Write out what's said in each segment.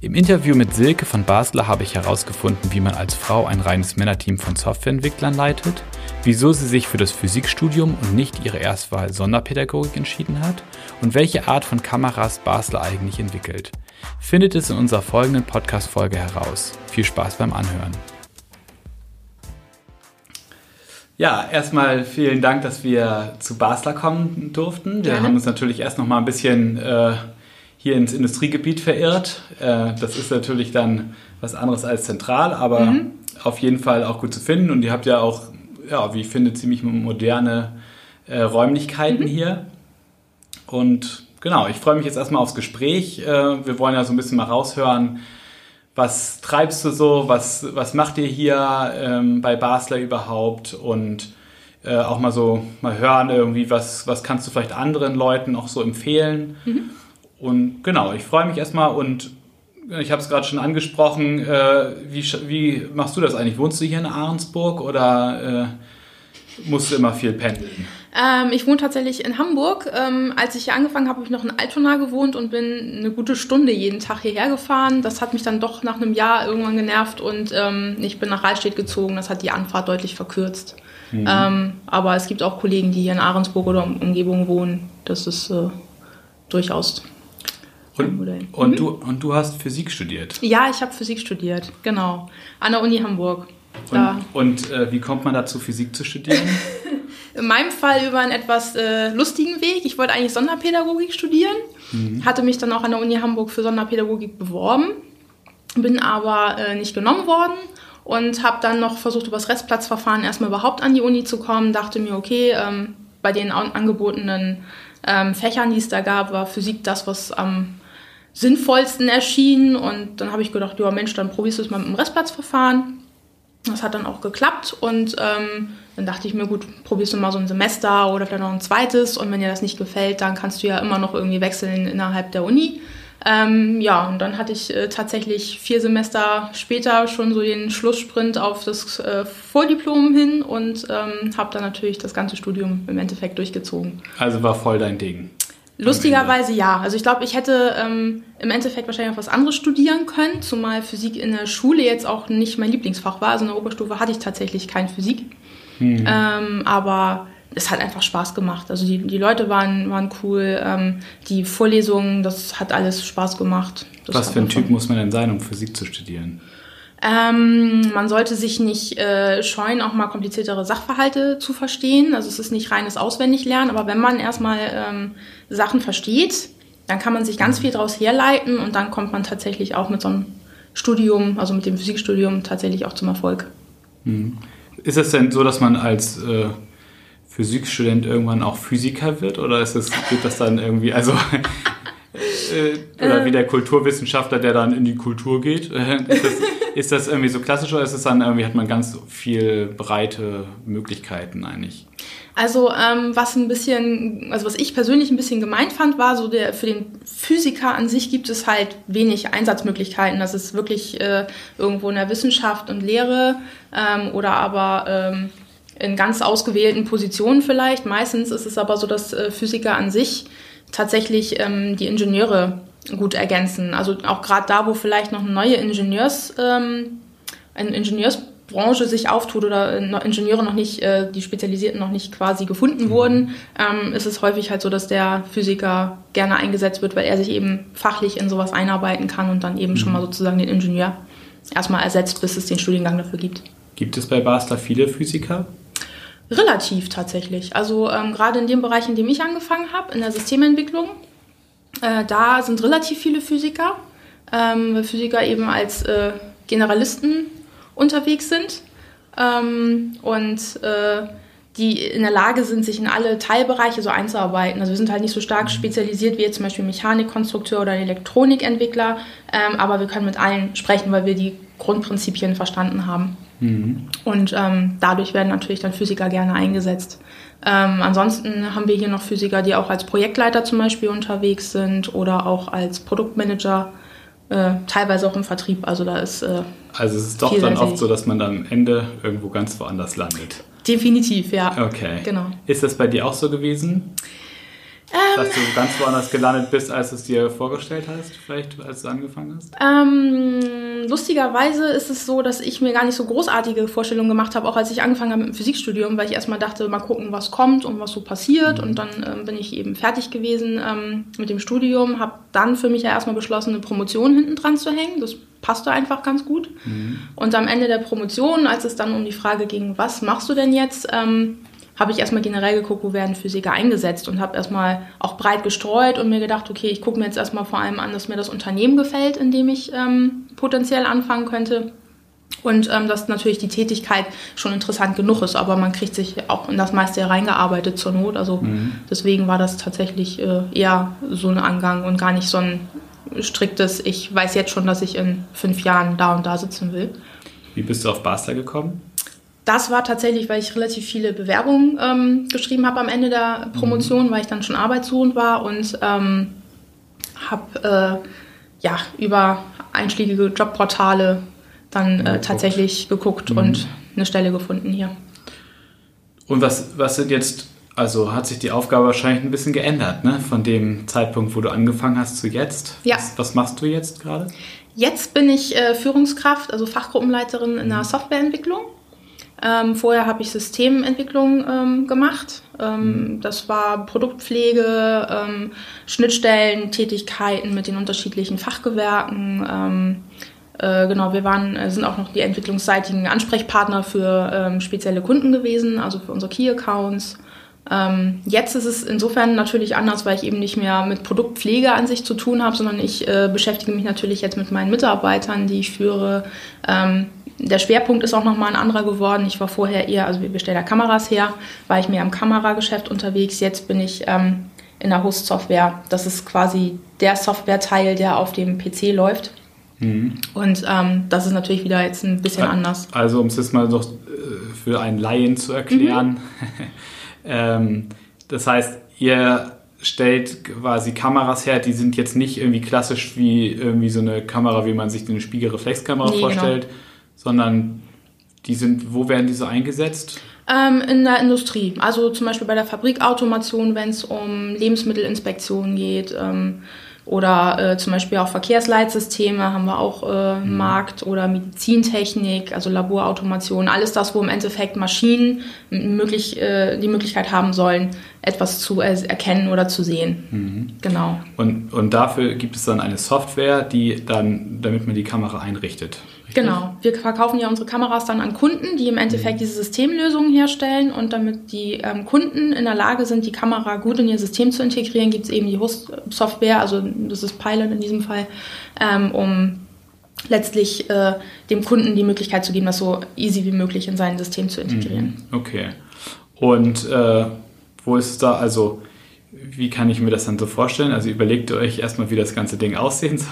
Im Interview mit Silke von Basler habe ich herausgefunden, wie man als Frau ein reines Männerteam von Softwareentwicklern leitet, wieso sie sich für das Physikstudium und nicht ihre Erstwahl Sonderpädagogik entschieden hat und welche Art von Kameras Basler eigentlich entwickelt. Findet es in unserer folgenden Podcast-Folge heraus. Viel Spaß beim Anhören. Ja, erstmal vielen Dank, dass wir zu Basler kommen durften. Wir Gerne. haben uns natürlich erst noch mal ein bisschen äh, hier ins Industriegebiet verirrt. Äh, das ist natürlich dann was anderes als zentral, aber mhm. auf jeden Fall auch gut zu finden. Und ihr habt ja auch, ja, wie ich finde, ziemlich moderne äh, Räumlichkeiten mhm. hier. Und genau, ich freue mich jetzt erstmal aufs Gespräch. Äh, wir wollen ja so ein bisschen mal raushören, was treibst du so, was, was macht ihr hier ähm, bei Basler überhaupt und äh, auch mal so mal hören irgendwie, was, was kannst du vielleicht anderen Leuten auch so empfehlen. Mhm. Und genau, ich freue mich erstmal und ich habe es gerade schon angesprochen, äh, wie, wie machst du das eigentlich? Wohnst du hier in Ahrensburg oder äh, musst du immer viel pendeln? Ähm, ich wohne tatsächlich in Hamburg. Ähm, als ich hier angefangen habe, habe ich noch in Altona gewohnt und bin eine gute Stunde jeden Tag hierher gefahren. Das hat mich dann doch nach einem Jahr irgendwann genervt und ähm, ich bin nach Rahlstedt gezogen. Das hat die Anfahrt deutlich verkürzt. Mhm. Ähm, aber es gibt auch Kollegen, die hier in Ahrensburg oder Umgebung wohnen. Das ist äh, durchaus und, und, mhm. du, und du hast Physik studiert? Ja, ich habe Physik studiert, genau. An der Uni Hamburg. Und, und äh, wie kommt man dazu, Physik zu studieren? In meinem Fall über einen etwas äh, lustigen Weg. Ich wollte eigentlich Sonderpädagogik studieren, mhm. hatte mich dann auch an der Uni Hamburg für Sonderpädagogik beworben, bin aber äh, nicht genommen worden und habe dann noch versucht, über das Restplatzverfahren erstmal überhaupt an die Uni zu kommen. Dachte mir, okay, ähm, bei den angebotenen ähm, Fächern, die es da gab, war Physik das, was am sinnvollsten erschien. Und dann habe ich gedacht, ja Mensch, dann probierst du es mal mit dem Restplatzverfahren. Das hat dann auch geklappt und ähm, dann dachte ich mir, gut, probierst du mal so ein Semester oder vielleicht noch ein zweites und wenn dir das nicht gefällt, dann kannst du ja immer noch irgendwie wechseln innerhalb der Uni. Ähm, ja, und dann hatte ich äh, tatsächlich vier Semester später schon so den Schlusssprint auf das äh, Vordiplom hin und ähm, habe dann natürlich das ganze Studium im Endeffekt durchgezogen. Also war voll dein Ding. Lustigerweise ja. Also ich glaube, ich hätte ähm, im Endeffekt wahrscheinlich auch was anderes studieren können, zumal Physik in der Schule jetzt auch nicht mein Lieblingsfach war. Also in der Oberstufe hatte ich tatsächlich kein Physik. Hm. Ähm, aber es hat einfach Spaß gemacht. Also die, die Leute waren, waren cool, ähm, die Vorlesungen, das hat alles Spaß gemacht. Das was für ein Typ muss man denn sein, um Physik zu studieren? Ähm, man sollte sich nicht äh, scheuen, auch mal kompliziertere Sachverhalte zu verstehen. Also es ist nicht reines Auswendiglernen, aber wenn man erstmal ähm, Sachen versteht, dann kann man sich ganz viel daraus herleiten und dann kommt man tatsächlich auch mit so einem Studium, also mit dem Physikstudium, tatsächlich auch zum Erfolg. Mhm. Ist es denn so, dass man als äh, Physikstudent irgendwann auch Physiker wird oder ist es, geht das dann irgendwie, also äh, oder wie der Kulturwissenschaftler, der dann in die Kultur geht? das, ist das irgendwie so klassisch oder ist es dann irgendwie, hat man ganz viel breite Möglichkeiten eigentlich? Also ähm, was ein bisschen, also was ich persönlich ein bisschen gemeint fand, war so der für den Physiker an sich gibt es halt wenig Einsatzmöglichkeiten. Das ist wirklich äh, irgendwo in der Wissenschaft und Lehre ähm, oder aber ähm, in ganz ausgewählten Positionen vielleicht. Meistens ist es aber so, dass äh, Physiker an sich tatsächlich ähm, die Ingenieure gut ergänzen. Also auch gerade da, wo vielleicht noch eine neue Ingenieurs, ähm, eine Ingenieursbranche sich auftut oder Ingenieure noch nicht, äh, die Spezialisierten noch nicht quasi gefunden mhm. wurden, ähm, ist es häufig halt so, dass der Physiker gerne eingesetzt wird, weil er sich eben fachlich in sowas einarbeiten kann und dann eben mhm. schon mal sozusagen den Ingenieur erstmal ersetzt, bis es den Studiengang dafür gibt. Gibt es bei Basler viele Physiker? Relativ tatsächlich. Also ähm, gerade in dem Bereich, in dem ich angefangen habe, in der Systementwicklung, äh, da sind relativ viele Physiker, ähm, weil Physiker eben als äh, Generalisten unterwegs sind ähm, und äh, die in der Lage sind, sich in alle Teilbereiche so einzuarbeiten. Also wir sind halt nicht so stark mhm. spezialisiert wie jetzt zum Beispiel Mechanikkonstrukteur oder Elektronikentwickler, ähm, aber wir können mit allen sprechen, weil wir die Grundprinzipien verstanden haben. Mhm. Und ähm, dadurch werden natürlich dann Physiker gerne eingesetzt. Ähm, ansonsten haben wir hier noch Physiker, die auch als Projektleiter zum Beispiel unterwegs sind oder auch als Produktmanager, äh, teilweise auch im Vertrieb. Also da ist. Äh, also es ist doch dann oft so, dass man dann am Ende irgendwo ganz woanders landet. Definitiv, ja. Okay. Genau. Ist das bei dir auch so gewesen? Ähm, dass du ganz woanders gelandet bist, als du es dir vorgestellt hast, vielleicht als du angefangen hast? Ähm, lustigerweise ist es so, dass ich mir gar nicht so großartige Vorstellungen gemacht habe, auch als ich angefangen habe mit dem Physikstudium, weil ich erstmal dachte, mal gucken, was kommt und was so passiert. Mhm. Und dann ähm, bin ich eben fertig gewesen ähm, mit dem Studium, habe dann für mich ja erstmal beschlossen, eine Promotion hinten dran zu hängen. Das passte einfach ganz gut. Mhm. Und am Ende der Promotion, als es dann um die Frage ging, was machst du denn jetzt, ähm, habe ich erstmal generell geguckt, wo werden Physiker eingesetzt und habe erstmal auch breit gestreut und mir gedacht, okay, ich gucke mir jetzt erstmal vor allem an, dass mir das Unternehmen gefällt, in dem ich ähm, potenziell anfangen könnte. Und ähm, dass natürlich die Tätigkeit schon interessant genug ist, aber man kriegt sich auch in das meiste reingearbeitet zur Not. Also mhm. deswegen war das tatsächlich äh, eher so ein Angang und gar nicht so ein striktes, ich weiß jetzt schon, dass ich in fünf Jahren da und da sitzen will. Wie bist du auf Basler gekommen? Das war tatsächlich, weil ich relativ viele Bewerbungen ähm, geschrieben habe am Ende der Promotion, mhm. weil ich dann schon arbeitssuchend war und ähm, habe äh, ja, über einschlägige Jobportale dann äh, tatsächlich geguckt mhm. und eine Stelle gefunden hier. Und was, was sind jetzt, also hat sich die Aufgabe wahrscheinlich ein bisschen geändert, ne? Von dem Zeitpunkt, wo du angefangen hast, zu jetzt. Ja. Was, was machst du jetzt gerade? Jetzt bin ich äh, Führungskraft, also Fachgruppenleiterin in der mhm. Softwareentwicklung. Ähm, vorher habe ich Systementwicklung ähm, gemacht. Ähm, mhm. Das war Produktpflege, ähm, Schnittstellen, Tätigkeiten mit den unterschiedlichen Fachgewerken. Ähm, äh, genau, wir waren, äh, sind auch noch die entwicklungsseitigen Ansprechpartner für ähm, spezielle Kunden gewesen, also für unsere Key-Accounts. jetzt ist es insofern natürlich anders, weil ich eben nicht mehr mit Produktpflege an sich zu tun habe, sondern ich äh, beschäftige mich natürlich jetzt mit meinen Mitarbeitern, die ich führe, der Schwerpunkt ist auch nochmal ein anderer geworden. Ich war vorher eher, also wir stellen da Kameras her, war ich mehr im Kamerageschäft unterwegs. Jetzt bin ich ähm, in der Host-Software. Das ist quasi der Softwareteil, der auf dem PC läuft. Mhm. Und ähm, das ist natürlich wieder jetzt ein bisschen anders. Also um es jetzt mal noch äh, für einen Laien zu erklären. Mhm. ähm, das heißt, ihr stellt quasi Kameras her, die sind jetzt nicht irgendwie klassisch wie irgendwie so eine Kamera, wie man sich eine Spiegelreflexkamera nee, vorstellt, genau sondern die sind, wo werden diese eingesetzt? Ähm, in der Industrie, also zum Beispiel bei der Fabrikautomation, wenn es um Lebensmittelinspektionen geht. Ähm, oder äh, zum Beispiel auch Verkehrsleitsysteme haben wir auch äh, mhm. Markt oder Medizintechnik, also Laborautomation, alles das, wo im Endeffekt Maschinen möglich, äh, die Möglichkeit haben sollen, etwas zu erkennen oder zu sehen. Mhm. Genau. Und, und dafür gibt es dann eine Software, die dann, damit man die Kamera einrichtet. Richtig? Genau. Wir verkaufen ja unsere Kameras dann an Kunden, die im Endeffekt mhm. diese Systemlösungen herstellen und damit die ähm, Kunden in der Lage sind, die Kamera gut in ihr System zu integrieren, gibt es eben die Host-Software, also das ist Pilot in diesem Fall, ähm, um letztlich äh, dem Kunden die Möglichkeit zu geben, das so easy wie möglich in sein System zu integrieren. Mhm. Okay. Und äh, wo ist da, also wie kann ich mir das dann so vorstellen? Also überlegt ihr euch erstmal, wie das ganze Ding aussehen soll.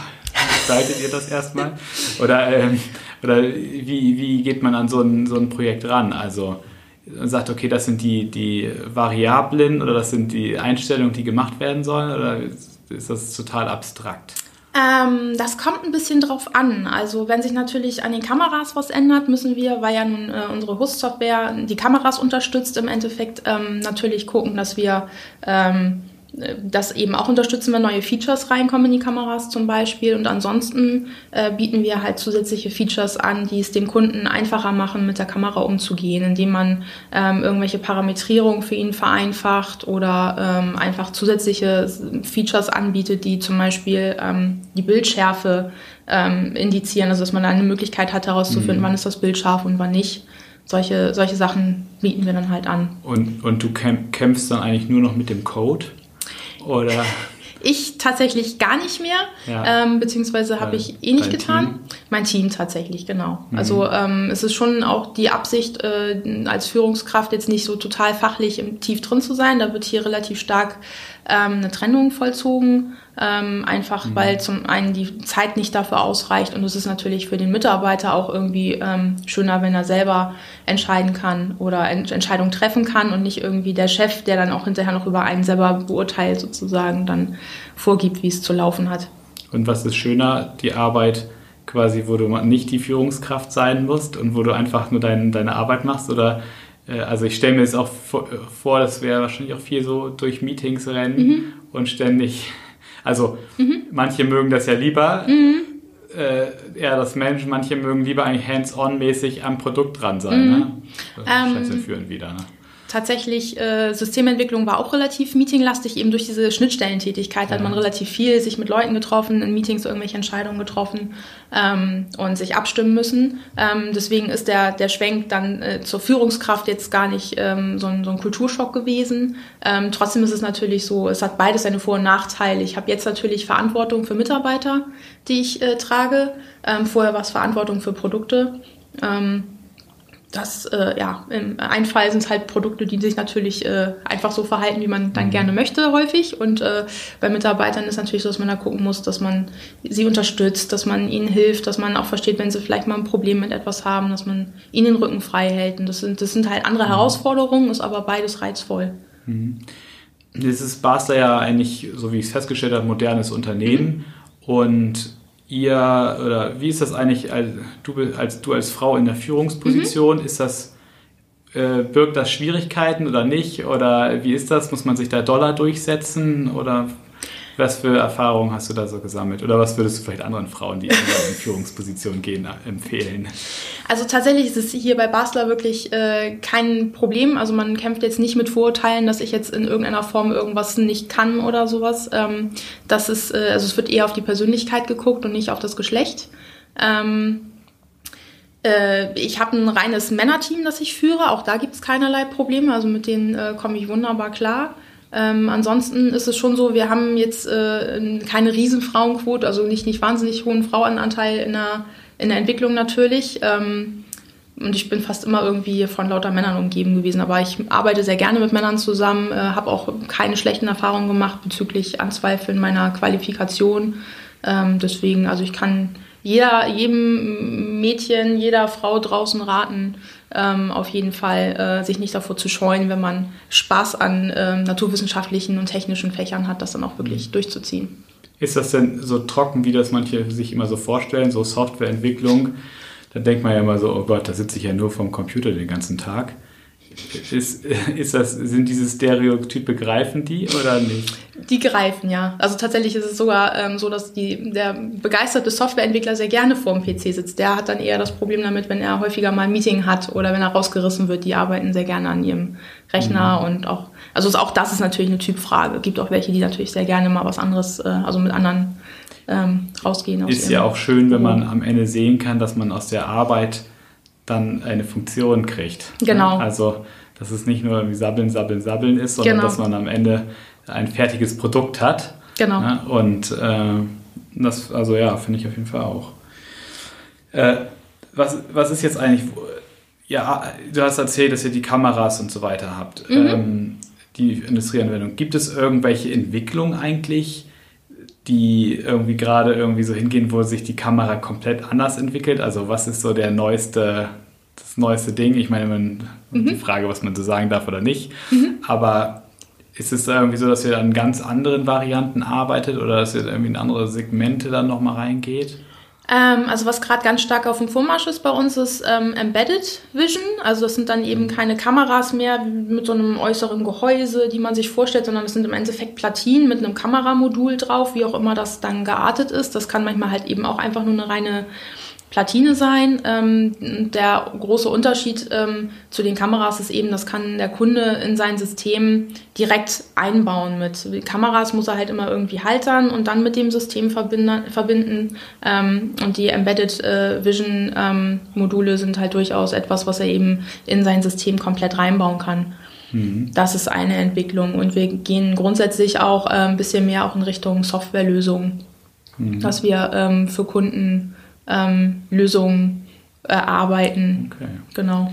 Gestaltet ihr das erstmal? Oder, ähm, oder wie, wie geht man an so ein, so ein Projekt ran? Also man sagt, okay, das sind die, die Variablen oder das sind die Einstellungen, die gemacht werden sollen? Oder ist das total abstrakt? Ähm, das kommt ein bisschen drauf an. Also wenn sich natürlich an den Kameras was ändert, müssen wir, weil ja nun äh, unsere Host-Software die Kameras unterstützt, im Endeffekt ähm, natürlich gucken, dass wir ähm, das eben auch unterstützen, wenn neue Features reinkommen in die Kameras zum Beispiel. Und ansonsten äh, bieten wir halt zusätzliche Features an, die es dem Kunden einfacher machen, mit der Kamera umzugehen, indem man ähm, irgendwelche Parametrierung für ihn vereinfacht oder ähm, einfach zusätzliche Features anbietet, die zum Beispiel ähm, die Bildschärfe ähm, indizieren, also dass man da eine Möglichkeit hat herauszufinden, mhm. wann ist das Bild scharf und wann nicht. Solche, solche Sachen bieten wir dann halt an. Und, und du kämpfst dann eigentlich nur noch mit dem Code? Oder? Ich tatsächlich gar nicht mehr, ja. ähm, beziehungsweise habe ich eh nicht getan. Team? Mein Team tatsächlich, genau. Mhm. Also ähm, es ist schon auch die Absicht, äh, als Führungskraft jetzt nicht so total fachlich im Tief drin zu sein. Da wird hier relativ stark ähm, eine Trennung vollzogen. Ähm, einfach mhm. weil zum einen die Zeit nicht dafür ausreicht und es ist natürlich für den Mitarbeiter auch irgendwie ähm, schöner, wenn er selber entscheiden kann oder Ent Entscheidungen treffen kann und nicht irgendwie der Chef, der dann auch hinterher noch über einen selber beurteilt, sozusagen dann vorgibt, wie es zu laufen hat. Und was ist schöner, die Arbeit quasi, wo du nicht die Führungskraft sein musst und wo du einfach nur dein, deine Arbeit machst oder äh, also ich stelle mir jetzt auch vor, dass wir wahrscheinlich auch viel so durch Meetings rennen mhm. und ständig, also mhm. manche mögen das ja lieber, mhm. äh, eher das Mensch, manche mögen lieber eigentlich hands-on-mäßig am Produkt dran sein. Ne? Mhm. Das ähm, führen wieder. Ne? Tatsächlich äh, Systementwicklung war auch relativ meetinglastig, eben durch diese Schnittstellentätigkeit hat man relativ viel sich mit Leuten getroffen, in Meetings irgendwelche Entscheidungen getroffen ähm, und sich abstimmen müssen. Ähm, deswegen ist der, der Schwenk dann äh, zur Führungskraft jetzt gar nicht ähm, so, ein, so ein Kulturschock gewesen. Ähm, trotzdem ist es natürlich so, es hat beides seine Vor- und Nachteile. Ich habe jetzt natürlich Verantwortung für Mitarbeiter, die ich äh, trage. Ähm, vorher war es Verantwortung für Produkte. Ähm, das, äh, ja, im einen Fall sind es halt Produkte, die sich natürlich äh, einfach so verhalten, wie man dann mhm. gerne möchte, häufig. Und äh, bei Mitarbeitern ist natürlich so, dass man da gucken muss, dass man sie unterstützt, dass man ihnen hilft, dass man auch versteht, wenn sie vielleicht mal ein Problem mit etwas haben, dass man ihnen den Rücken frei hält. Und das sind, das sind halt andere mhm. Herausforderungen, ist aber beides reizvoll. Mhm. Jetzt ist Basler ja eigentlich, so wie ich es festgestellt habe, ein modernes Unternehmen. Mhm. Und ihr, oder wie ist das eigentlich, als du als, du als Frau in der Führungsposition, mhm. ist das, äh, birgt das Schwierigkeiten oder nicht? Oder wie ist das? Muss man sich da Dollar durchsetzen? Oder was für Erfahrungen hast du da so gesammelt? Oder was würdest du vielleicht anderen Frauen, die in Führungspositionen gehen, empfehlen? Also tatsächlich ist es hier bei Basler wirklich äh, kein Problem. Also man kämpft jetzt nicht mit Vorurteilen, dass ich jetzt in irgendeiner Form irgendwas nicht kann oder sowas. Ähm, das ist, äh, also es wird eher auf die Persönlichkeit geguckt und nicht auf das Geschlecht. Ähm, äh, ich habe ein reines Männerteam, das ich führe. Auch da gibt es keinerlei Probleme. Also mit denen äh, komme ich wunderbar klar. Ähm, ansonsten ist es schon so, wir haben jetzt äh, keine riesen Frauenquote, also nicht, nicht wahnsinnig hohen Frauenanteil in der, in der Entwicklung natürlich. Ähm, und ich bin fast immer irgendwie von lauter Männern umgeben gewesen. Aber ich arbeite sehr gerne mit Männern zusammen, äh, habe auch keine schlechten Erfahrungen gemacht bezüglich Anzweifeln meiner Qualifikation. Ähm, deswegen, also ich kann jeder, jedem Mädchen, jeder Frau draußen raten, ähm, auf jeden Fall äh, sich nicht davor zu scheuen, wenn man Spaß an ähm, naturwissenschaftlichen und technischen Fächern hat, das dann auch wirklich mhm. durchzuziehen. Ist das denn so trocken, wie das manche sich immer so vorstellen, so Softwareentwicklung? Da denkt man ja immer so, oh Gott, da sitze ich ja nur vom Computer den ganzen Tag. Ist, ist das, sind diese Stereotype, greifen die oder nicht? Die greifen, ja. Also tatsächlich ist es sogar ähm, so, dass die, der begeisterte Softwareentwickler sehr gerne vor dem PC sitzt. Der hat dann eher das Problem damit, wenn er häufiger mal ein Meeting hat oder wenn er rausgerissen wird. Die arbeiten sehr gerne an ihrem Rechner mhm. und auch, also auch das ist natürlich eine Typfrage. Gibt auch welche, die natürlich sehr gerne mal was anderes, äh, also mit anderen ähm, rausgehen. Ist ja auch schön, wenn man am Ende sehen kann, dass man aus der Arbeit dann eine Funktion kriegt. Genau. Also, dass es nicht nur wie Sabbeln, Sabbeln, Sabbeln ist, sondern genau. dass man am Ende ein fertiges Produkt hat. Genau. Ja, und äh, das, also ja, finde ich auf jeden Fall auch. Äh, was, was ist jetzt eigentlich, ja, du hast erzählt, dass ihr die Kameras und so weiter habt, mhm. ähm, die Industrieanwendung. Gibt es irgendwelche Entwicklungen eigentlich, die irgendwie gerade irgendwie so hingehen, wo sich die Kamera komplett anders entwickelt? Also was ist so der neueste, das neueste Ding? Ich meine, man, mhm. die Frage, was man so sagen darf oder nicht. Mhm. Aber ist es irgendwie so, dass ihr an ganz anderen Varianten arbeitet oder dass ihr irgendwie in andere Segmente dann nochmal reingeht? Ähm, also was gerade ganz stark auf dem Vormarsch ist bei uns, ist ähm, Embedded Vision. Also das sind dann eben mhm. keine Kameras mehr mit so einem äußeren Gehäuse, die man sich vorstellt, sondern es sind im Endeffekt Platinen mit einem Kameramodul drauf, wie auch immer das dann geartet ist. Das kann manchmal halt eben auch einfach nur eine reine Platine sein. Ähm, der große Unterschied ähm, zu den Kameras ist eben, das kann der Kunde in sein System direkt einbauen mit. Kameras muss er halt immer irgendwie haltern und dann mit dem System verbinden. Ähm, und die Embedded äh, Vision ähm, Module sind halt durchaus etwas, was er eben in sein System komplett reinbauen kann. Mhm. Das ist eine Entwicklung und wir gehen grundsätzlich auch äh, ein bisschen mehr auch in Richtung Softwarelösungen, mhm. dass wir ähm, für Kunden ähm, Lösungen erarbeiten. Okay. Genau.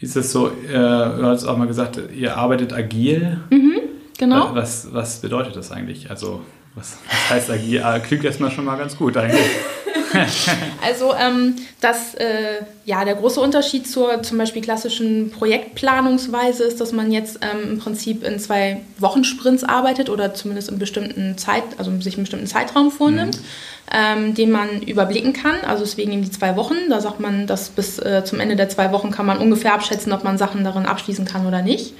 Ist es so, äh, du hast auch mal gesagt, ihr arbeitet agil. Mhm, genau. Was, was bedeutet das eigentlich? Also, was, was heißt agil? Ah, klingt erstmal schon mal ganz gut eigentlich. also ähm, das, äh, ja, der große Unterschied zur zum Beispiel klassischen Projektplanungsweise ist, dass man jetzt ähm, im Prinzip in zwei Wochensprints arbeitet oder zumindest in bestimmten Zeit, also sich einen bestimmten Zeitraum vornimmt. Mhm. Ähm, den man überblicken kann. Also deswegen eben die zwei Wochen. Da sagt man, dass bis äh, zum Ende der zwei Wochen kann man ungefähr abschätzen, ob man Sachen darin abschließen kann oder nicht.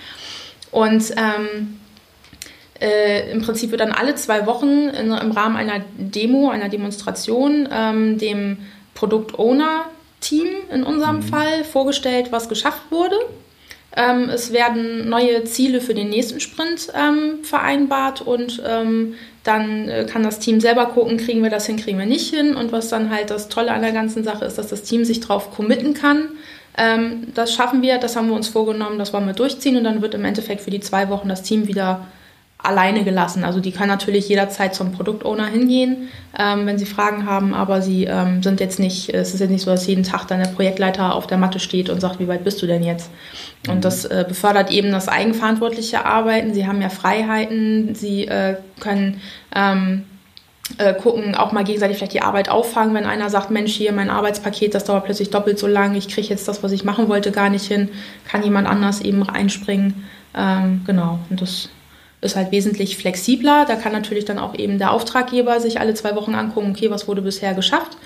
Und ähm, äh, im Prinzip wird dann alle zwei Wochen in, im Rahmen einer Demo, einer Demonstration, ähm, dem Produkt-Owner-Team in unserem mhm. Fall vorgestellt, was geschafft wurde. Ähm, es werden neue Ziele für den nächsten Sprint ähm, vereinbart und ähm, dann äh, kann das Team selber gucken, kriegen wir das hin, kriegen wir nicht hin. Und was dann halt das Tolle an der ganzen Sache ist, dass das Team sich darauf committen kann. Ähm, das schaffen wir, das haben wir uns vorgenommen, das wollen wir durchziehen und dann wird im Endeffekt für die zwei Wochen das Team wieder alleine gelassen. Also die können natürlich jederzeit zum Produktowner hingehen, ähm, wenn sie Fragen haben, aber sie ähm, sind jetzt nicht, es ist jetzt nicht so, dass jeden Tag dann der Projektleiter auf der Matte steht und sagt, wie weit bist du denn jetzt? Und mhm. das äh, befördert eben das eigenverantwortliche Arbeiten. Sie haben ja Freiheiten, sie äh, können ähm, äh, gucken, auch mal gegenseitig vielleicht die Arbeit auffangen, wenn einer sagt, Mensch, hier mein Arbeitspaket, das dauert plötzlich doppelt so lang, ich kriege jetzt das, was ich machen wollte, gar nicht hin, kann jemand anders eben reinspringen. Ähm, genau, und das ist halt wesentlich flexibler. Da kann natürlich dann auch eben der Auftraggeber sich alle zwei Wochen angucken, okay, was wurde bisher geschafft.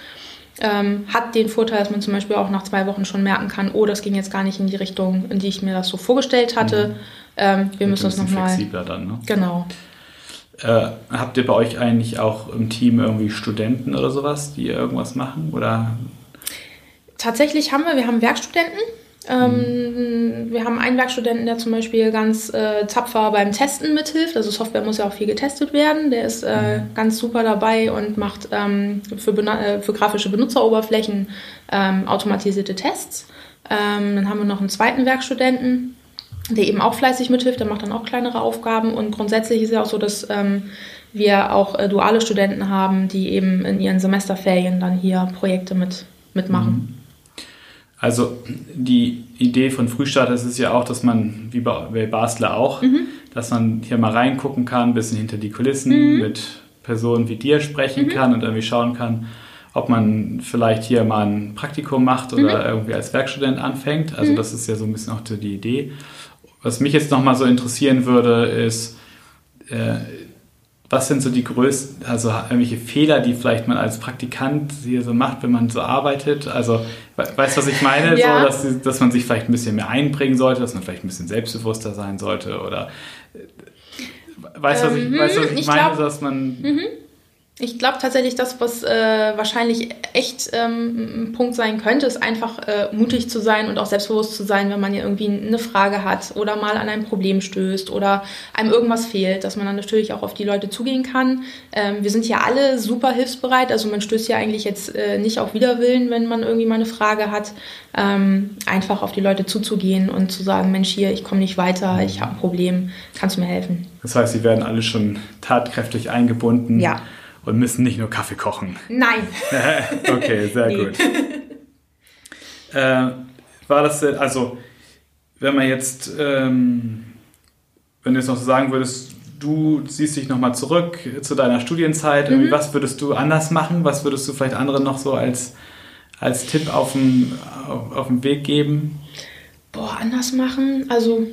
Ähm, hat den Vorteil, dass man zum Beispiel auch nach zwei Wochen schon merken kann, oh, das ging jetzt gar nicht in die Richtung, in die ich mir das so vorgestellt hatte. Mhm. Ähm, wir müssen uns nochmal. Flexibler dann, ne? Genau. Äh, habt ihr bei euch eigentlich auch im Team irgendwie Studenten oder sowas, die irgendwas machen? Oder? Tatsächlich haben wir, wir haben Werkstudenten. Ähm, wir haben einen Werkstudenten, der zum Beispiel ganz äh, tapfer beim Testen mithilft. Also Software muss ja auch viel getestet werden. Der ist äh, mhm. ganz super dabei und macht ähm, für, äh, für, grafische Benutzeroberflächen ähm, automatisierte Tests. Ähm, dann haben wir noch einen zweiten Werkstudenten, der eben auch fleißig mithilft. Der macht dann auch kleinere Aufgaben. Und grundsätzlich ist ja auch so, dass ähm, wir auch äh, duale Studenten haben, die eben in ihren Semesterferien dann hier Projekte mit, mitmachen. Mhm. Also die Idee von Frühstart ist es ja auch, dass man, wie bei Basler auch, mhm. dass man hier mal reingucken kann, ein bisschen hinter die Kulissen mhm. mit Personen wie dir sprechen mhm. kann und irgendwie schauen kann, ob man vielleicht hier mal ein Praktikum macht oder mhm. irgendwie als Werkstudent anfängt. Also mhm. das ist ja so ein bisschen auch die Idee. Was mich jetzt nochmal so interessieren würde, ist, äh, was sind so die größten, also irgendwelche Fehler, die vielleicht man als Praktikant hier so macht, wenn man so arbeitet? Also, weißt du, was ich meine? Ja. So, dass, dass man sich vielleicht ein bisschen mehr einbringen sollte, dass man vielleicht ein bisschen selbstbewusster sein sollte oder äh, weißt du, ähm, was ich, weißt, was ich, ich meine? Glaub, dass man. Mhm. Ich glaube tatsächlich, das, was äh, wahrscheinlich echt ähm, ein Punkt sein könnte, ist einfach äh, mutig zu sein und auch selbstbewusst zu sein, wenn man ja irgendwie eine Frage hat oder mal an ein Problem stößt oder einem irgendwas fehlt, dass man dann natürlich auch auf die Leute zugehen kann. Ähm, wir sind ja alle super hilfsbereit, also man stößt ja eigentlich jetzt äh, nicht auf Widerwillen, wenn man irgendwie mal eine Frage hat. Ähm, einfach auf die Leute zuzugehen und zu sagen, Mensch, hier, ich komme nicht weiter, ich habe ein Problem, kannst du mir helfen? Das heißt, sie werden alle schon tatkräftig eingebunden. Ja und müssen nicht nur Kaffee kochen. Nein. okay, sehr nee. gut. Äh, war das denn, also, wenn man jetzt, ähm, wenn du jetzt noch so sagen würdest, du siehst dich nochmal zurück zu deiner Studienzeit, mhm. was würdest du anders machen? Was würdest du vielleicht anderen noch so als, als Tipp auf dem, auf, auf dem Weg geben? Boah, anders machen? Also,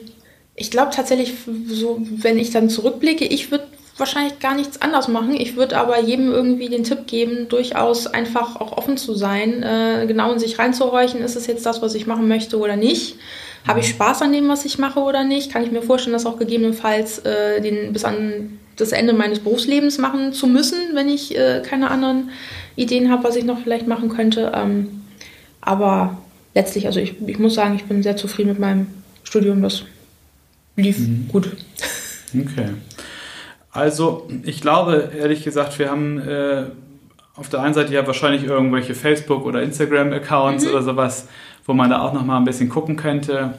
ich glaube tatsächlich, so, wenn ich dann zurückblicke, ich würde wahrscheinlich gar nichts anders machen. Ich würde aber jedem irgendwie den Tipp geben, durchaus einfach auch offen zu sein, äh, genau in sich reinzuhorchen, ist es jetzt das, was ich machen möchte oder nicht? Habe ich Spaß an dem, was ich mache oder nicht? Kann ich mir vorstellen, das auch gegebenenfalls äh, den, bis an das Ende meines Berufslebens machen zu müssen, wenn ich äh, keine anderen Ideen habe, was ich noch vielleicht machen könnte. Ähm, aber letztlich, also ich, ich muss sagen, ich bin sehr zufrieden mit meinem Studium. Das lief mhm. gut. Okay. Also, ich glaube, ehrlich gesagt, wir haben äh, auf der einen Seite ja wahrscheinlich irgendwelche Facebook- oder Instagram-Accounts mhm. oder sowas, wo man da auch nochmal ein bisschen gucken könnte.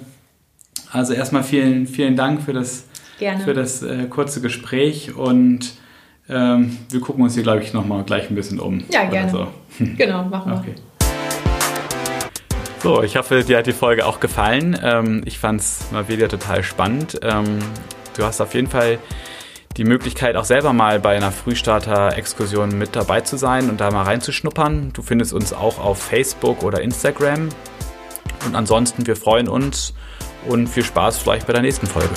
Also erstmal vielen, vielen Dank für das, für das äh, kurze Gespräch und ähm, wir gucken uns hier, glaube ich, nochmal gleich ein bisschen um. Ja, gerne. So. Genau, machen wir. Okay. So, ich hoffe, dir hat die Folge auch gefallen. Ähm, ich fand es mal wieder total spannend. Ähm, du hast auf jeden Fall die Möglichkeit, auch selber mal bei einer Frühstarter-Exkursion mit dabei zu sein und da mal reinzuschnuppern. Du findest uns auch auf Facebook oder Instagram. Und ansonsten, wir freuen uns und viel Spaß vielleicht bei der nächsten Folge.